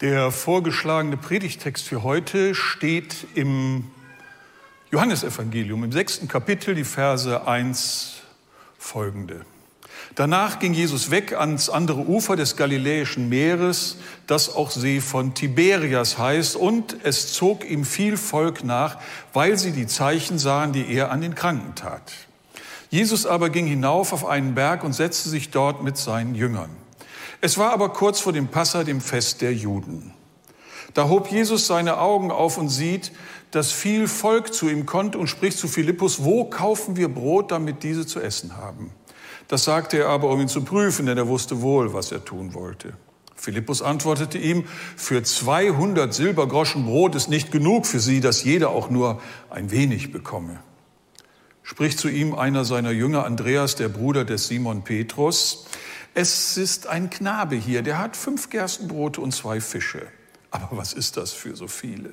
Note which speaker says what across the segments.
Speaker 1: Der vorgeschlagene Predigtext für heute steht im Johannesevangelium, im sechsten Kapitel, die Verse 1 folgende. Danach ging Jesus weg ans andere Ufer des Galiläischen Meeres, das auch See von Tiberias heißt, und es zog ihm viel Volk nach, weil sie die Zeichen sahen, die er an den Kranken tat. Jesus aber ging hinauf auf einen Berg und setzte sich dort mit seinen Jüngern. Es war aber kurz vor dem Passa, dem Fest der Juden. Da hob Jesus seine Augen auf und sieht, dass viel Volk zu ihm kommt und spricht zu Philippus, wo kaufen wir Brot, damit diese zu essen haben? Das sagte er aber, um ihn zu prüfen, denn er wusste wohl, was er tun wollte. Philippus antwortete ihm, für 200 Silbergroschen Brot ist nicht genug für sie, dass jeder auch nur ein wenig bekomme. Spricht zu ihm einer seiner Jünger, Andreas, der Bruder des Simon Petrus, es ist ein Knabe hier, der hat fünf Gerstenbrote und zwei Fische. Aber was ist das für so viele?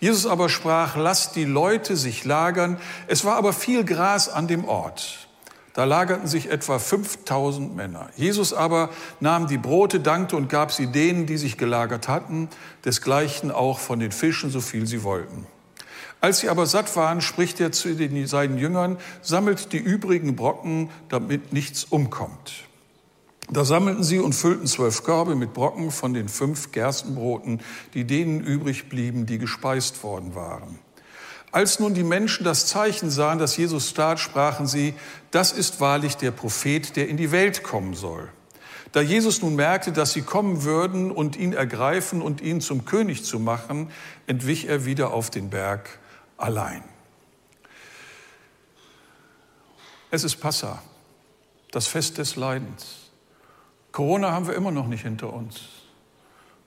Speaker 1: Jesus aber sprach, lasst die Leute sich lagern. Es war aber viel Gras an dem Ort. Da lagerten sich etwa 5000 Männer. Jesus aber nahm die Brote, dankte und gab sie denen, die sich gelagert hatten, desgleichen auch von den Fischen, so viel sie wollten. Als sie aber satt waren, spricht er zu den, seinen Jüngern, sammelt die übrigen Brocken, damit nichts umkommt. Da sammelten sie und füllten zwölf Körbe mit Brocken von den fünf Gerstenbroten, die denen übrig blieben, die gespeist worden waren. Als nun die Menschen das Zeichen sahen, dass Jesus starb, sprachen sie, das ist wahrlich der Prophet, der in die Welt kommen soll. Da Jesus nun merkte, dass sie kommen würden und ihn ergreifen und ihn zum König zu machen, entwich er wieder auf den Berg allein. Es ist Passa, das Fest des Leidens. Corona haben wir immer noch nicht hinter uns.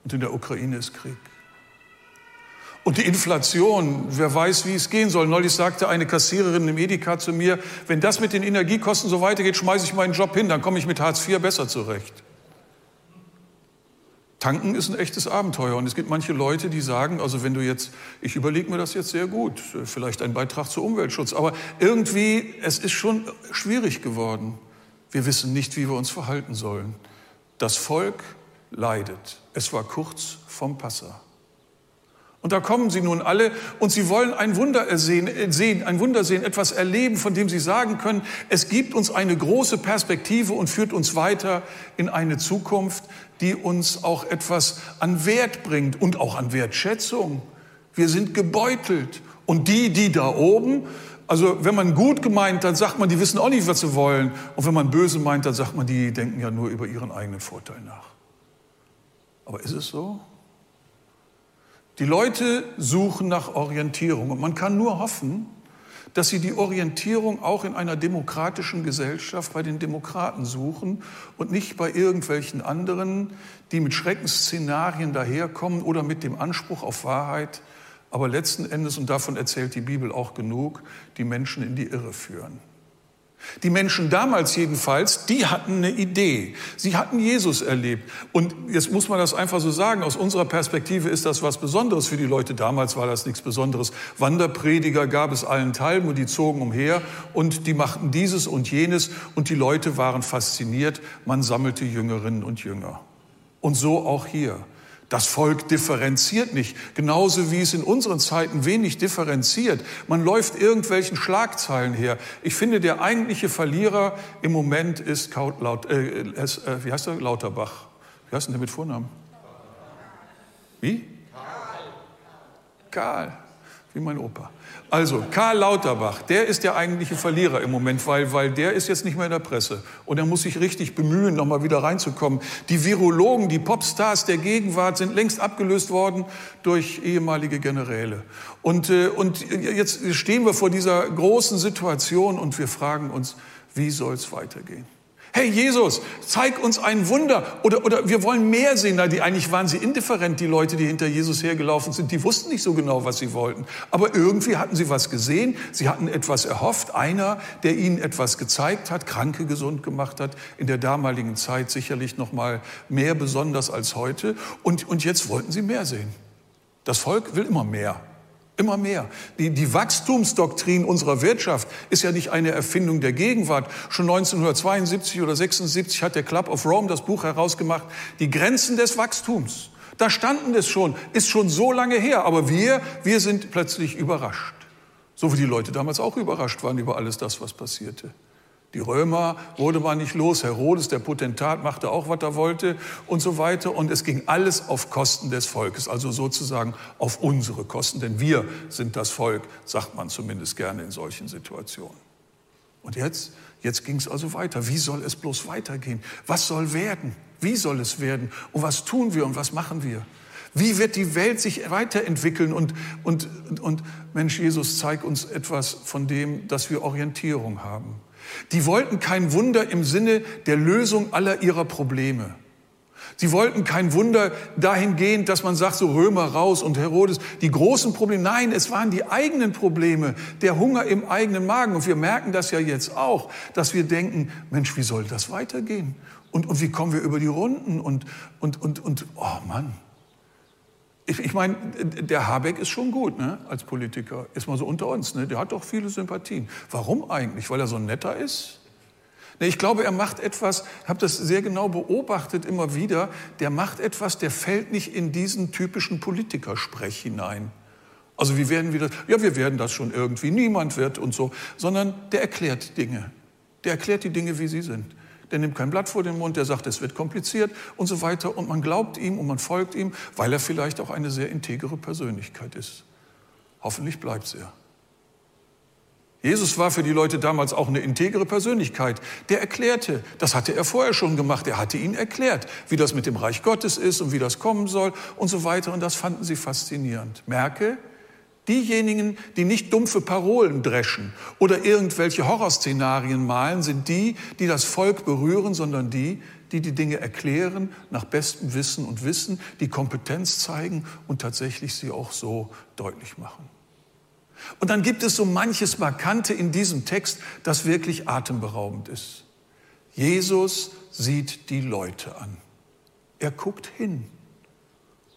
Speaker 1: Und in der Ukraine ist Krieg. Und die Inflation, wer weiß, wie es gehen soll. Neulich sagte eine Kassiererin im Edeka zu mir, wenn das mit den Energiekosten so weitergeht, schmeiße ich meinen Job hin, dann komme ich mit Hartz IV besser zurecht. Tanken ist ein echtes Abenteuer und es gibt manche Leute, die sagen, also wenn du jetzt, ich überlege mir das jetzt sehr gut, vielleicht ein Beitrag zu Umweltschutz, aber irgendwie, es ist schon schwierig geworden. Wir wissen nicht, wie wir uns verhalten sollen. Das Volk leidet. Es war kurz vom Passa. Und da kommen sie nun alle und sie wollen ein Wunder sehen, ein Wunder sehen, etwas erleben, von dem sie sagen können, es gibt uns eine große Perspektive und führt uns weiter in eine Zukunft, die uns auch etwas an Wert bringt und auch an Wertschätzung. Wir sind gebeutelt. Und die, die da oben, also wenn man gut gemeint, dann sagt man, die wissen auch nicht, was sie wollen. Und wenn man böse meint, dann sagt man, die denken ja nur über ihren eigenen Vorteil nach. Aber ist es so? Die Leute suchen nach Orientierung und man kann nur hoffen, dass sie die Orientierung auch in einer demokratischen Gesellschaft bei den Demokraten suchen und nicht bei irgendwelchen anderen, die mit Schreckensszenarien daherkommen oder mit dem Anspruch auf Wahrheit, aber letzten Endes, und davon erzählt die Bibel auch genug, die Menschen in die Irre führen. Die Menschen damals jedenfalls, die hatten eine Idee. Sie hatten Jesus erlebt. Und jetzt muss man das einfach so sagen, aus unserer Perspektive ist das was Besonderes. Für die Leute damals war das nichts Besonderes. Wanderprediger gab es allen Teilen und die zogen umher und die machten dieses und jenes und die Leute waren fasziniert. Man sammelte Jüngerinnen und Jünger. Und so auch hier. Das Volk differenziert nicht, genauso wie es in unseren Zeiten wenig differenziert. Man läuft irgendwelchen Schlagzeilen her. Ich finde, der eigentliche Verlierer im Moment ist, Laut, äh, äh, wie heißt er, Lauterbach. Wie heißt denn der mit Vornamen? Wie? Karl. Karl, wie mein Opa. Also, Karl Lauterbach, der ist der eigentliche Verlierer im Moment, weil, weil der ist jetzt nicht mehr in der Presse. Und er muss sich richtig bemühen, nochmal wieder reinzukommen. Die Virologen, die Popstars der Gegenwart sind längst abgelöst worden durch ehemalige Generäle. Und, äh, und jetzt stehen wir vor dieser großen Situation und wir fragen uns, wie soll es weitergehen? Hey Jesus, zeig uns ein Wunder. Oder, oder wir wollen mehr sehen. Na, die, eigentlich waren sie indifferent, die Leute, die hinter Jesus hergelaufen sind. Die wussten nicht so genau, was sie wollten. Aber irgendwie hatten sie was gesehen. Sie hatten etwas erhofft. Einer, der ihnen etwas gezeigt hat, Kranke gesund gemacht hat. In der damaligen Zeit sicherlich noch mal mehr besonders als heute. Und, und jetzt wollten sie mehr sehen. Das Volk will immer mehr. Immer mehr. Die, die Wachstumsdoktrin unserer Wirtschaft ist ja nicht eine Erfindung der Gegenwart. Schon 1972 oder 76 hat der Club of Rome das Buch herausgemacht, die Grenzen des Wachstums. Da standen es schon, ist schon so lange her, aber wir, wir sind plötzlich überrascht. So wie die Leute damals auch überrascht waren über alles das, was passierte. Die Römer wurde man nicht los, Herodes, der Potentat, machte auch, was er wollte und so weiter. Und es ging alles auf Kosten des Volkes, also sozusagen auf unsere Kosten, denn wir sind das Volk, sagt man zumindest gerne in solchen Situationen. Und jetzt, jetzt ging es also weiter. Wie soll es bloß weitergehen? Was soll werden? Wie soll es werden? Und was tun wir und was machen wir? Wie wird die Welt sich weiterentwickeln? Und, und, und Mensch, Jesus, zeig uns etwas von dem, dass wir Orientierung haben. Die wollten kein Wunder im Sinne der Lösung aller ihrer Probleme. Sie wollten kein Wunder dahingehend, dass man sagt, so Römer raus und Herodes, die großen Probleme. Nein, es waren die eigenen Probleme, der Hunger im eigenen Magen. Und wir merken das ja jetzt auch, dass wir denken, Mensch, wie soll das weitergehen? Und, und wie kommen wir über die Runden? Und, und, und, und oh Mann, ich, ich meine, der Habeck ist schon gut ne, als Politiker, ist mal so unter uns. Ne? Der hat doch viele Sympathien. Warum eigentlich? Weil er so netter ist? Ne, ich glaube, er macht etwas, ich habe das sehr genau beobachtet immer wieder, der macht etwas, der fällt nicht in diesen typischen Politikersprech hinein. Also wie werden wir das? Ja, wir werden das schon irgendwie, niemand wird und so, sondern der erklärt Dinge. Der erklärt die Dinge, wie sie sind der nimmt kein Blatt vor den Mund, der sagt, es wird kompliziert und so weiter. Und man glaubt ihm und man folgt ihm, weil er vielleicht auch eine sehr integere Persönlichkeit ist. Hoffentlich bleibt er. Jesus war für die Leute damals auch eine integere Persönlichkeit. Der erklärte, das hatte er vorher schon gemacht, er hatte ihnen erklärt, wie das mit dem Reich Gottes ist und wie das kommen soll und so weiter. Und das fanden sie faszinierend. Merke, Diejenigen, die nicht dumpfe Parolen dreschen oder irgendwelche Horrorszenarien malen, sind die, die das Volk berühren, sondern die, die die Dinge erklären nach bestem Wissen und Wissen, die Kompetenz zeigen und tatsächlich sie auch so deutlich machen. Und dann gibt es so manches Markante in diesem Text, das wirklich atemberaubend ist. Jesus sieht die Leute an. Er guckt hin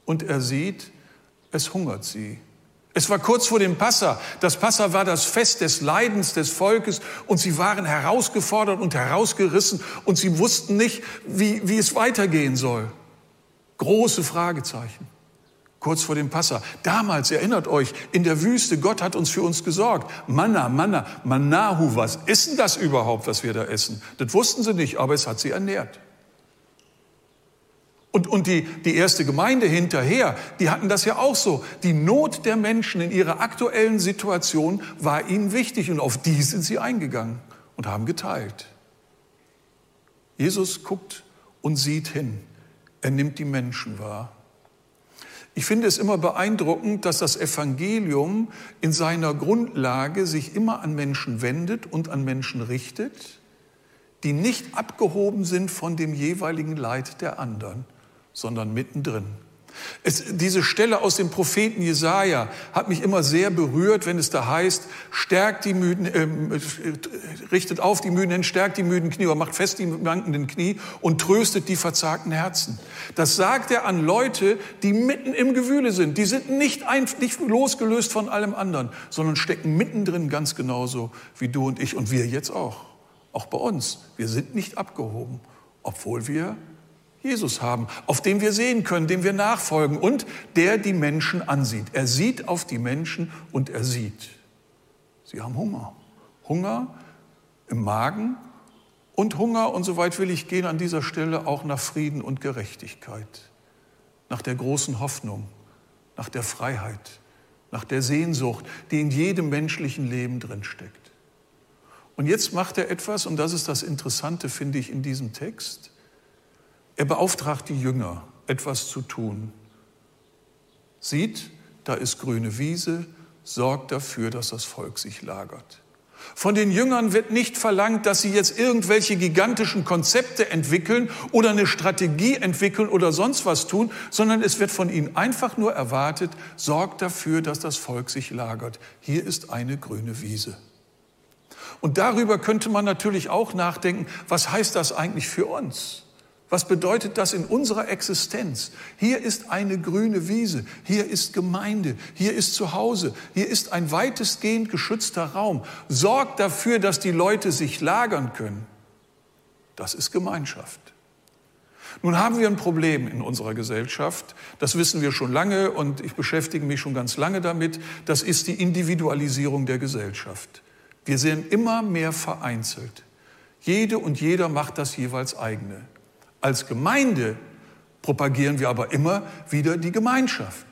Speaker 1: und er sieht, es hungert sie. Es war kurz vor dem Passa. Das Passa war das Fest des Leidens des Volkes und sie waren herausgefordert und herausgerissen und sie wussten nicht, wie, wie es weitergehen soll. Große Fragezeichen. Kurz vor dem Passa. Damals, erinnert euch, in der Wüste, Gott hat uns für uns gesorgt. Manna, Manna, Manahu, was ist denn das überhaupt, was wir da essen? Das wussten sie nicht, aber es hat sie ernährt. Und, und die, die erste Gemeinde hinterher, die hatten das ja auch so. Die Not der Menschen in ihrer aktuellen Situation war ihnen wichtig und auf die sind sie eingegangen und haben geteilt. Jesus guckt und sieht hin. Er nimmt die Menschen wahr. Ich finde es immer beeindruckend, dass das Evangelium in seiner Grundlage sich immer an Menschen wendet und an Menschen richtet, die nicht abgehoben sind von dem jeweiligen Leid der anderen sondern mittendrin. Es, diese Stelle aus dem Propheten Jesaja hat mich immer sehr berührt, wenn es da heißt, stärkt die Müden, äh, richtet auf die Müden stärkt die müden Knie oder macht fest die wankenden Knie und tröstet die verzagten Herzen. Das sagt er an Leute, die mitten im Gewühle sind. Die sind nicht, ein, nicht losgelöst von allem anderen, sondern stecken mittendrin ganz genauso wie du und ich und wir jetzt auch. Auch bei uns. Wir sind nicht abgehoben, obwohl wir Jesus haben, auf dem wir sehen können, dem wir nachfolgen und der die Menschen ansieht. Er sieht auf die Menschen und er sieht. Sie haben Hunger. Hunger im Magen und Hunger, und so weit will ich gehen an dieser Stelle, auch nach Frieden und Gerechtigkeit, nach der großen Hoffnung, nach der Freiheit, nach der Sehnsucht, die in jedem menschlichen Leben drinsteckt. Und jetzt macht er etwas, und das ist das Interessante, finde ich, in diesem Text. Er beauftragt die Jünger, etwas zu tun. Sieht, da ist grüne Wiese, sorgt dafür, dass das Volk sich lagert. Von den Jüngern wird nicht verlangt, dass sie jetzt irgendwelche gigantischen Konzepte entwickeln oder eine Strategie entwickeln oder sonst was tun, sondern es wird von ihnen einfach nur erwartet, sorgt dafür, dass das Volk sich lagert. Hier ist eine grüne Wiese. Und darüber könnte man natürlich auch nachdenken, was heißt das eigentlich für uns? Was bedeutet das in unserer Existenz? Hier ist eine grüne Wiese, hier ist Gemeinde, hier ist Zuhause, hier ist ein weitestgehend geschützter Raum. Sorgt dafür, dass die Leute sich lagern können. Das ist Gemeinschaft. Nun haben wir ein Problem in unserer Gesellschaft, das wissen wir schon lange und ich beschäftige mich schon ganz lange damit, das ist die Individualisierung der Gesellschaft. Wir sind immer mehr vereinzelt. Jede und jeder macht das jeweils eigene. Als Gemeinde propagieren wir aber immer wieder die Gemeinschaft.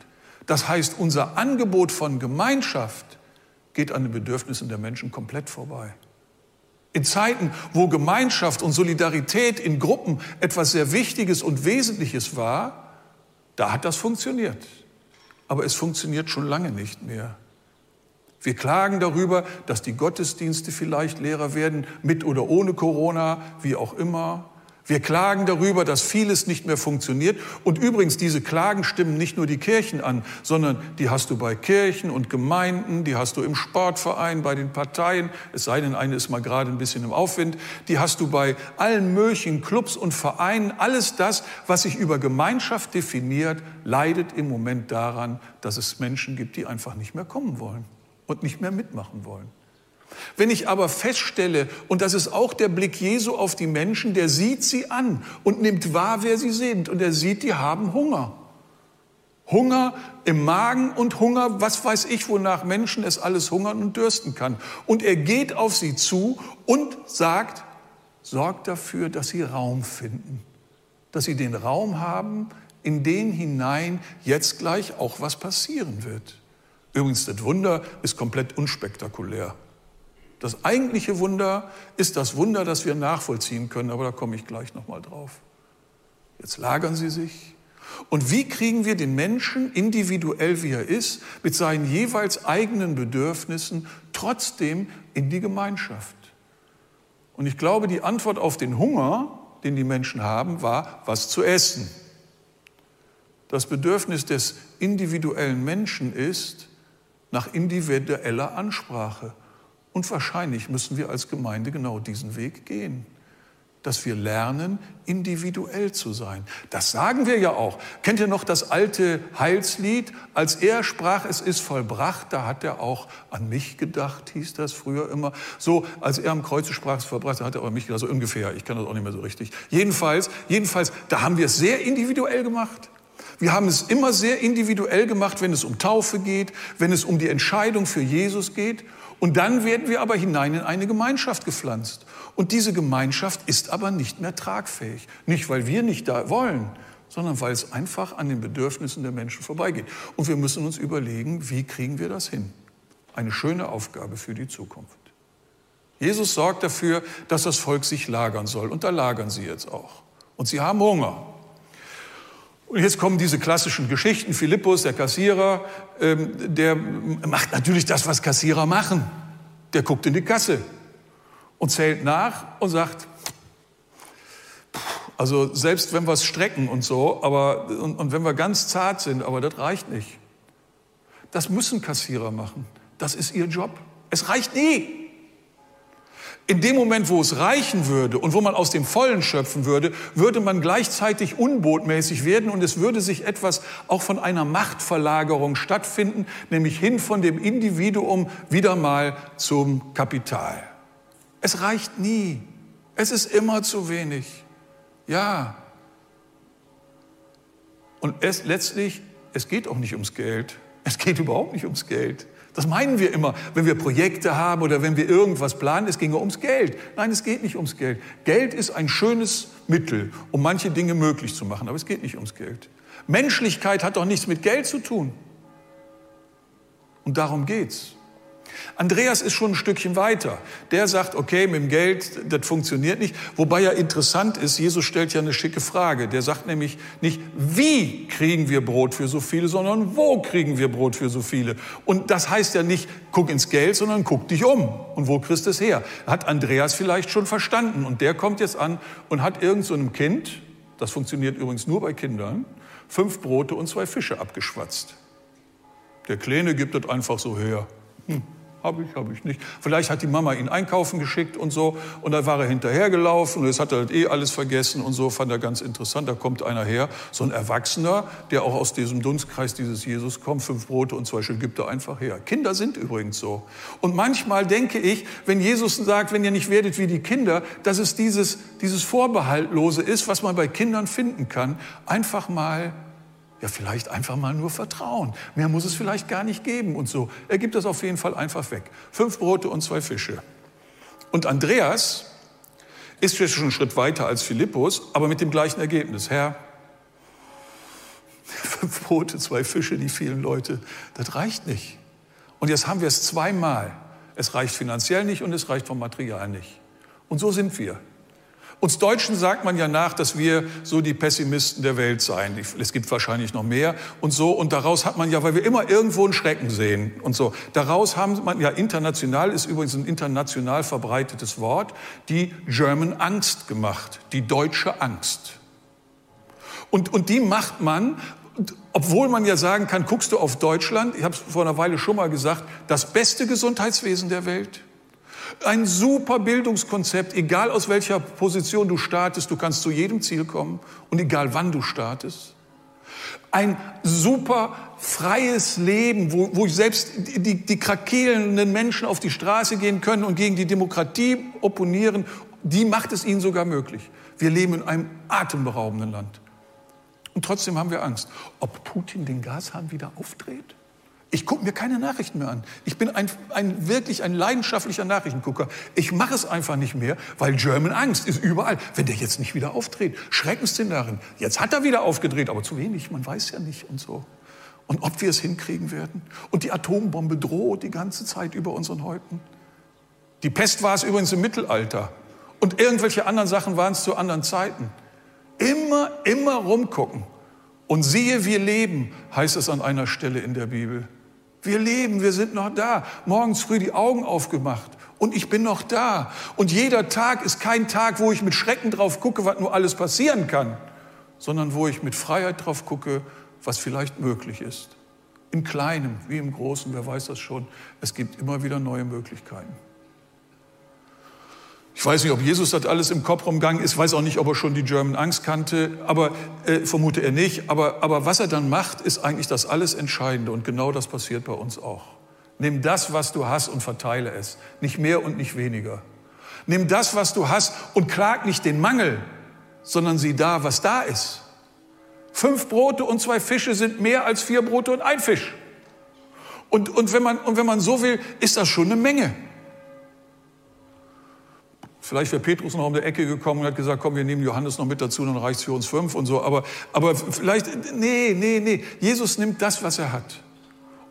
Speaker 1: Das heißt, unser Angebot von Gemeinschaft geht an den Bedürfnissen der Menschen komplett vorbei. In Zeiten, wo Gemeinschaft und Solidarität in Gruppen etwas sehr Wichtiges und Wesentliches war, da hat das funktioniert. Aber es funktioniert schon lange nicht mehr. Wir klagen darüber, dass die Gottesdienste vielleicht leerer werden, mit oder ohne Corona, wie auch immer. Wir klagen darüber, dass vieles nicht mehr funktioniert. Und übrigens, diese Klagen stimmen nicht nur die Kirchen an, sondern die hast du bei Kirchen und Gemeinden, die hast du im Sportverein, bei den Parteien, es sei denn, eine ist mal gerade ein bisschen im Aufwind, die hast du bei allen möglichen Clubs und Vereinen. Alles das, was sich über Gemeinschaft definiert, leidet im Moment daran, dass es Menschen gibt, die einfach nicht mehr kommen wollen und nicht mehr mitmachen wollen. Wenn ich aber feststelle, und das ist auch der Blick Jesu auf die Menschen, der sieht sie an und nimmt wahr, wer sie sind. Und er sieht, die haben Hunger. Hunger im Magen und Hunger, was weiß ich, wonach Menschen es alles hungern und dürsten kann. Und er geht auf sie zu und sagt, sorgt dafür, dass sie Raum finden. Dass sie den Raum haben, in den hinein jetzt gleich auch was passieren wird. Übrigens, das Wunder ist komplett unspektakulär. Das eigentliche Wunder ist das Wunder, das wir nachvollziehen können, aber da komme ich gleich nochmal drauf. Jetzt lagern Sie sich. Und wie kriegen wir den Menschen, individuell wie er ist, mit seinen jeweils eigenen Bedürfnissen, trotzdem in die Gemeinschaft? Und ich glaube, die Antwort auf den Hunger, den die Menschen haben, war, was zu essen. Das Bedürfnis des individuellen Menschen ist nach individueller Ansprache. Und wahrscheinlich müssen wir als Gemeinde genau diesen Weg gehen, dass wir lernen, individuell zu sein. Das sagen wir ja auch. Kennt ihr noch das alte Heilslied? Als er sprach, es ist vollbracht, da hat er auch an mich gedacht, hieß das früher immer. So, als er am Kreuze sprach, es vollbracht, da hat er auch an mich gedacht, so ungefähr. Ich kann das auch nicht mehr so richtig. Jedenfalls, jedenfalls, da haben wir es sehr individuell gemacht. Wir haben es immer sehr individuell gemacht, wenn es um Taufe geht, wenn es um die Entscheidung für Jesus geht. Und dann werden wir aber hinein in eine Gemeinschaft gepflanzt. Und diese Gemeinschaft ist aber nicht mehr tragfähig. Nicht, weil wir nicht da wollen, sondern weil es einfach an den Bedürfnissen der Menschen vorbeigeht. Und wir müssen uns überlegen, wie kriegen wir das hin? Eine schöne Aufgabe für die Zukunft. Jesus sorgt dafür, dass das Volk sich lagern soll. Und da lagern sie jetzt auch. Und sie haben Hunger. Und jetzt kommen diese klassischen Geschichten. Philippus, der Kassierer, ähm, der macht natürlich das, was Kassierer machen. Der guckt in die Kasse und zählt nach und sagt, also selbst wenn wir es strecken und so, aber, und, und wenn wir ganz zart sind, aber das reicht nicht. Das müssen Kassierer machen. Das ist ihr Job. Es reicht nie. In dem Moment, wo es reichen würde und wo man aus dem Vollen schöpfen würde, würde man gleichzeitig unbotmäßig werden und es würde sich etwas auch von einer Machtverlagerung stattfinden, nämlich hin von dem Individuum wieder mal zum Kapital. Es reicht nie. Es ist immer zu wenig. Ja. Und es letztlich, es geht auch nicht ums Geld. Es geht überhaupt nicht ums Geld. Das meinen wir immer, wenn wir Projekte haben oder wenn wir irgendwas planen, es ginge ums Geld. Nein, es geht nicht ums Geld. Geld ist ein schönes Mittel, um manche Dinge möglich zu machen, aber es geht nicht ums Geld. Menschlichkeit hat doch nichts mit Geld zu tun. Und darum geht's. Andreas ist schon ein Stückchen weiter. Der sagt, okay, mit dem Geld, das funktioniert nicht. Wobei ja interessant ist, Jesus stellt ja eine schicke Frage. Der sagt nämlich nicht, wie kriegen wir Brot für so viele, sondern wo kriegen wir Brot für so viele. Und das heißt ja nicht, guck ins Geld, sondern guck dich um. Und wo kriegst du es her? Hat Andreas vielleicht schon verstanden. Und der kommt jetzt an und hat irgend so einem Kind, das funktioniert übrigens nur bei Kindern, fünf Brote und zwei Fische abgeschwatzt. Der Kleine gibt das einfach so her. Hm. Habe ich, habe ich nicht. Vielleicht hat die Mama ihn einkaufen geschickt und so und dann war er hinterhergelaufen und jetzt hat er halt eh alles vergessen und so, fand er ganz interessant. Da kommt einer her, so ein Erwachsener, der auch aus diesem Dunstkreis dieses Jesus kommt, fünf Brote und zwei Stück gibt er einfach her. Kinder sind übrigens so. Und manchmal denke ich, wenn Jesus sagt, wenn ihr nicht werdet wie die Kinder, dass es dieses, dieses Vorbehaltlose ist, was man bei Kindern finden kann, einfach mal ja, vielleicht einfach mal nur vertrauen. Mehr muss es vielleicht gar nicht geben und so. Er gibt das auf jeden Fall einfach weg. Fünf Brote und zwei Fische. Und Andreas ist jetzt schon einen Schritt weiter als Philippus, aber mit dem gleichen Ergebnis. Herr, fünf Brote, zwei Fische, die vielen Leute, das reicht nicht. Und jetzt haben wir es zweimal. Es reicht finanziell nicht und es reicht vom Material nicht. Und so sind wir. Uns Deutschen sagt man ja nach, dass wir so die Pessimisten der Welt seien. Es gibt wahrscheinlich noch mehr und so. Und daraus hat man ja, weil wir immer irgendwo einen Schrecken sehen und so. Daraus haben man ja international, ist übrigens ein international verbreitetes Wort, die German Angst gemacht. Die deutsche Angst. Und, und die macht man, obwohl man ja sagen kann, guckst du auf Deutschland, ich habe es vor einer Weile schon mal gesagt, das beste Gesundheitswesen der Welt. Ein super Bildungskonzept, egal aus welcher Position du startest, du kannst zu jedem Ziel kommen und egal wann du startest. Ein super freies Leben, wo, wo selbst die, die krakelnden Menschen auf die Straße gehen können und gegen die Demokratie opponieren, die macht es ihnen sogar möglich. Wir leben in einem atemberaubenden Land. Und trotzdem haben wir Angst, ob Putin den Gashahn wieder aufdreht. Ich gucke mir keine Nachrichten mehr an. Ich bin ein, ein, wirklich ein leidenschaftlicher Nachrichtengucker. Ich mache es einfach nicht mehr, weil German Angst ist überall. Wenn der jetzt nicht wieder aufdreht, Schreckensszenarien. Jetzt hat er wieder aufgedreht, aber zu wenig, man weiß ja nicht und so. Und ob wir es hinkriegen werden. Und die Atombombe droht die ganze Zeit über unseren Häupten. Die Pest war es übrigens im Mittelalter. Und irgendwelche anderen Sachen waren es zu anderen Zeiten. Immer, immer rumgucken. Und siehe, wir leben, heißt es an einer Stelle in der Bibel. Wir leben, wir sind noch da. Morgens früh die Augen aufgemacht und ich bin noch da. Und jeder Tag ist kein Tag, wo ich mit Schrecken drauf gucke, was nur alles passieren kann, sondern wo ich mit Freiheit drauf gucke, was vielleicht möglich ist. Im Kleinen wie im Großen, wer weiß das schon. Es gibt immer wieder neue Möglichkeiten. Weiß nicht, ob Jesus das alles im Kopf rumgegangen ist, weiß auch nicht, ob er schon die German Angst kannte, aber äh, vermute er nicht. Aber, aber was er dann macht, ist eigentlich das alles Entscheidende und genau das passiert bei uns auch. Nimm das, was du hast und verteile es, nicht mehr und nicht weniger. Nimm das, was du hast und klag nicht den Mangel, sondern sieh da, was da ist. Fünf Brote und zwei Fische sind mehr als vier Brote und ein Fisch. Und, und, wenn, man, und wenn man so will, ist das schon eine Menge. Vielleicht wäre Petrus noch um die Ecke gekommen und hat gesagt, komm, wir nehmen Johannes noch mit dazu, dann reicht es für uns fünf und so. Aber, aber vielleicht, nee, nee, nee. Jesus nimmt das, was er hat.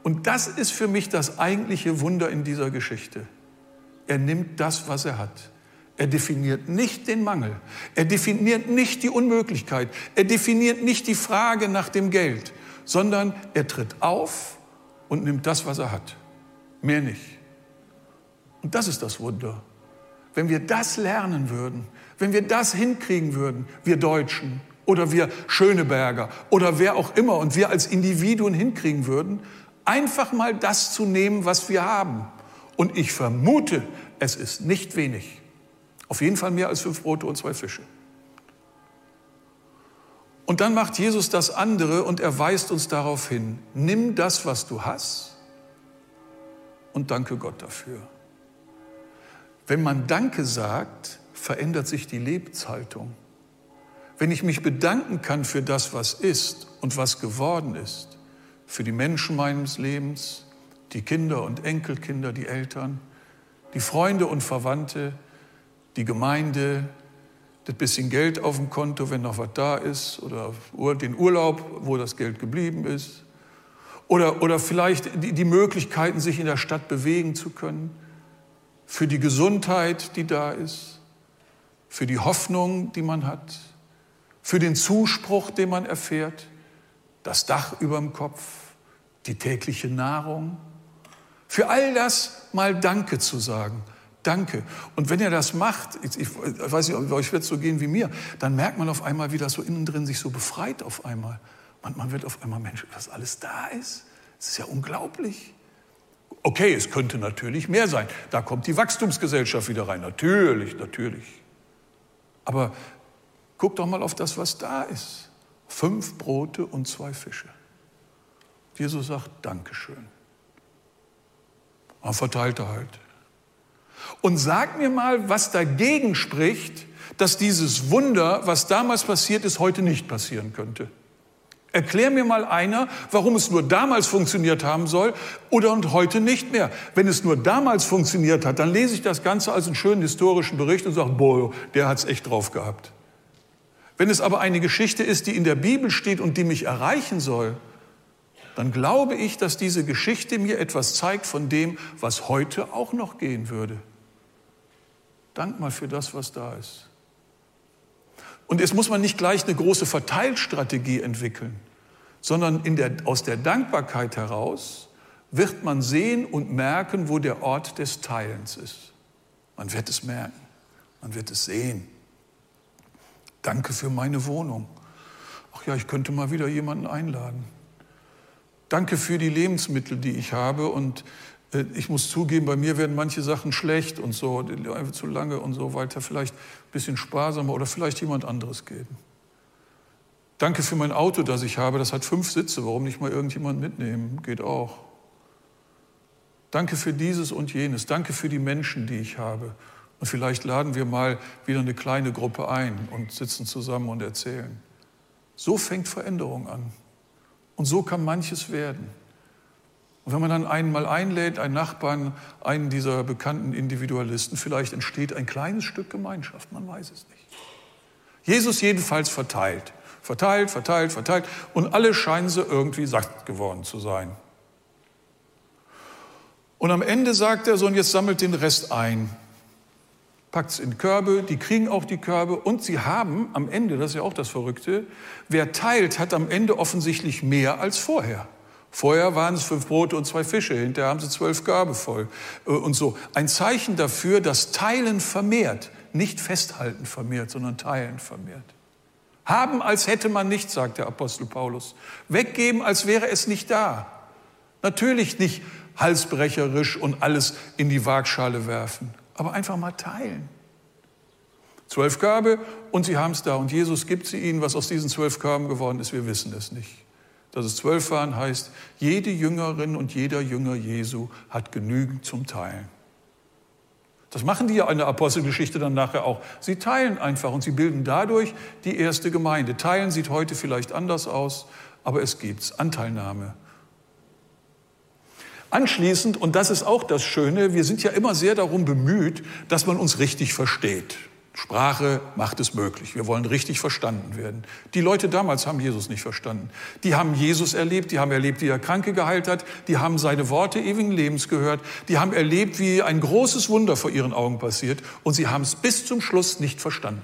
Speaker 1: Und das ist für mich das eigentliche Wunder in dieser Geschichte. Er nimmt das, was er hat. Er definiert nicht den Mangel. Er definiert nicht die Unmöglichkeit. Er definiert nicht die Frage nach dem Geld, sondern er tritt auf und nimmt das, was er hat. Mehr nicht. Und das ist das Wunder. Wenn wir das lernen würden, wenn wir das hinkriegen würden, wir Deutschen oder wir Schöneberger oder wer auch immer und wir als Individuen hinkriegen würden, einfach mal das zu nehmen, was wir haben. Und ich vermute, es ist nicht wenig. Auf jeden Fall mehr als fünf Brote und zwei Fische. Und dann macht Jesus das andere und er weist uns darauf hin, nimm das, was du hast und danke Gott dafür. Wenn man Danke sagt, verändert sich die Lebenshaltung. Wenn ich mich bedanken kann für das, was ist und was geworden ist, für die Menschen meines Lebens, die Kinder und Enkelkinder, die Eltern, die Freunde und Verwandte, die Gemeinde, das bisschen Geld auf dem Konto, wenn noch was da ist, oder den Urlaub, wo das Geld geblieben ist, oder, oder vielleicht die, die Möglichkeiten, sich in der Stadt bewegen zu können für die Gesundheit, die da ist, für die Hoffnung, die man hat, für den Zuspruch, den man erfährt, das Dach über dem Kopf, die tägliche Nahrung. Für all das mal Danke zu sagen. Danke. Und wenn ihr das macht, ich, weiß nicht, euch wird es so gehen wie mir, dann merkt man auf einmal, wie das so innen drin sich so befreit auf einmal. Man, man wird auf einmal, Mensch, was alles da ist, das ist ja unglaublich. Okay, es könnte natürlich mehr sein. Da kommt die Wachstumsgesellschaft wieder rein. Natürlich, natürlich. Aber guck doch mal auf das, was da ist. Fünf Brote und zwei Fische. Jesus sagt Dankeschön. Er verteilt er halt. Und sag mir mal, was dagegen spricht, dass dieses Wunder, was damals passiert ist, heute nicht passieren könnte. Erklär mir mal einer, warum es nur damals funktioniert haben soll oder und heute nicht mehr. Wenn es nur damals funktioniert hat, dann lese ich das Ganze als einen schönen historischen Bericht und sage, boah, der hat es echt drauf gehabt. Wenn es aber eine Geschichte ist, die in der Bibel steht und die mich erreichen soll, dann glaube ich, dass diese Geschichte mir etwas zeigt von dem, was heute auch noch gehen würde. Dank mal für das, was da ist. Und es muss man nicht gleich eine große Verteilstrategie entwickeln, sondern der, aus der Dankbarkeit heraus wird man sehen und merken, wo der Ort des Teilens ist. Man wird es merken, man wird es sehen. Danke für meine Wohnung. Ach ja, ich könnte mal wieder jemanden einladen. Danke für die Lebensmittel, die ich habe. Und ich muss zugeben, bei mir werden manche Sachen schlecht und so, einfach zu lange und so weiter. Vielleicht ein bisschen sparsamer oder vielleicht jemand anderes geben. Danke für mein Auto, das ich habe. Das hat fünf Sitze. Warum nicht mal irgendjemand mitnehmen? Geht auch. Danke für dieses und jenes. Danke für die Menschen, die ich habe. Und vielleicht laden wir mal wieder eine kleine Gruppe ein und sitzen zusammen und erzählen. So fängt Veränderung an. Und so kann manches werden. Und wenn man dann einen mal einlädt, einen Nachbarn, einen dieser bekannten Individualisten, vielleicht entsteht ein kleines Stück Gemeinschaft, man weiß es nicht. Jesus jedenfalls verteilt, verteilt, verteilt, verteilt und alle scheinen sie irgendwie satt geworden zu sein. Und am Ende sagt er so, und jetzt sammelt den Rest ein packt es in Körbe, die kriegen auch die Körbe und sie haben am Ende, das ist ja auch das Verrückte, wer teilt, hat am Ende offensichtlich mehr als vorher. Vorher waren es fünf Brote und zwei Fische, hinterher haben sie zwölf Körbe voll äh, und so. Ein Zeichen dafür, dass Teilen vermehrt, nicht Festhalten vermehrt, sondern Teilen vermehrt. Haben, als hätte man nichts, sagt der Apostel Paulus. Weggeben, als wäre es nicht da. Natürlich nicht halsbrecherisch und alles in die Waagschale werfen aber einfach mal teilen. Zwölf Körbe und sie haben es da und Jesus gibt sie ihnen. Was aus diesen zwölf Körben geworden ist, wir wissen es nicht. Dass es zwölf waren, heißt, jede Jüngerin und jeder Jünger Jesu hat genügend zum Teilen. Das machen die ja in der Apostelgeschichte dann nachher auch. Sie teilen einfach und sie bilden dadurch die erste Gemeinde. Teilen sieht heute vielleicht anders aus, aber es gibt's Anteilnahme Anschließend, und das ist auch das Schöne, wir sind ja immer sehr darum bemüht, dass man uns richtig versteht. Sprache macht es möglich. Wir wollen richtig verstanden werden. Die Leute damals haben Jesus nicht verstanden. Die haben Jesus erlebt, die haben erlebt, wie er Kranke geheilt hat, die haben seine Worte ewigen Lebens gehört, die haben erlebt, wie ein großes Wunder vor ihren Augen passiert und sie haben es bis zum Schluss nicht verstanden.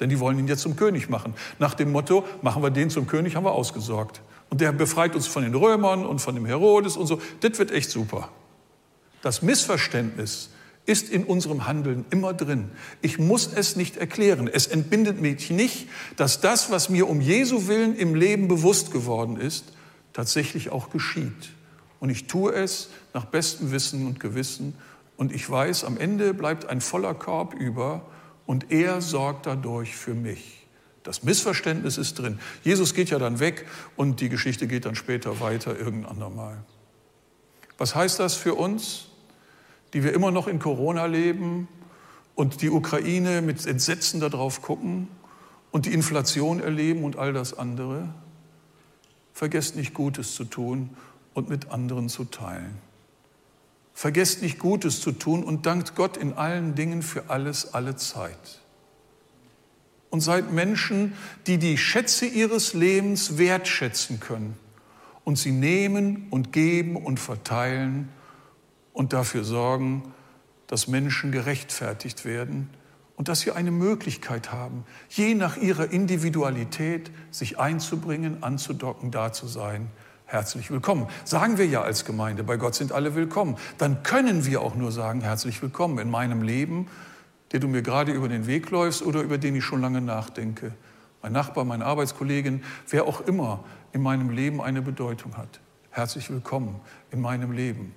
Speaker 1: Denn die wollen ihn jetzt zum König machen. Nach dem Motto, machen wir den zum König, haben wir ausgesorgt. Und der befreit uns von den Römern und von dem Herodes und so. Das wird echt super. Das Missverständnis ist in unserem Handeln immer drin. Ich muss es nicht erklären. Es entbindet mich nicht, dass das, was mir um Jesu willen im Leben bewusst geworden ist, tatsächlich auch geschieht. Und ich tue es nach bestem Wissen und Gewissen. Und ich weiß, am Ende bleibt ein voller Korb über und er sorgt dadurch für mich. Das Missverständnis ist drin. Jesus geht ja dann weg und die Geschichte geht dann später weiter irgendein andermal. Was heißt das für uns, die wir immer noch in Corona leben und die Ukraine mit Entsetzen darauf gucken und die Inflation erleben und all das andere? Vergesst nicht Gutes zu tun und mit anderen zu teilen. Vergesst nicht Gutes zu tun und dankt Gott in allen Dingen für alles, alle Zeit und seid Menschen, die die Schätze ihres Lebens wertschätzen können und sie nehmen und geben und verteilen und dafür sorgen, dass Menschen gerechtfertigt werden und dass sie eine Möglichkeit haben, je nach ihrer Individualität sich einzubringen, anzudocken, da zu sein. Herzlich willkommen. Sagen wir ja als Gemeinde, bei Gott sind alle willkommen. Dann können wir auch nur sagen, herzlich willkommen in meinem Leben der du mir gerade über den Weg läufst oder über den ich schon lange nachdenke. Mein Nachbar, meine Arbeitskollegin, wer auch immer in meinem Leben eine Bedeutung hat. Herzlich willkommen in meinem Leben.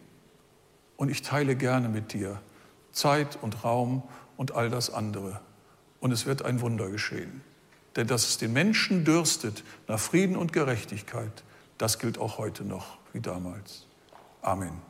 Speaker 1: Und ich teile gerne mit dir Zeit und Raum und all das andere. Und es wird ein Wunder geschehen. Denn dass es den Menschen dürstet nach Frieden und Gerechtigkeit, das gilt auch heute noch wie damals. Amen.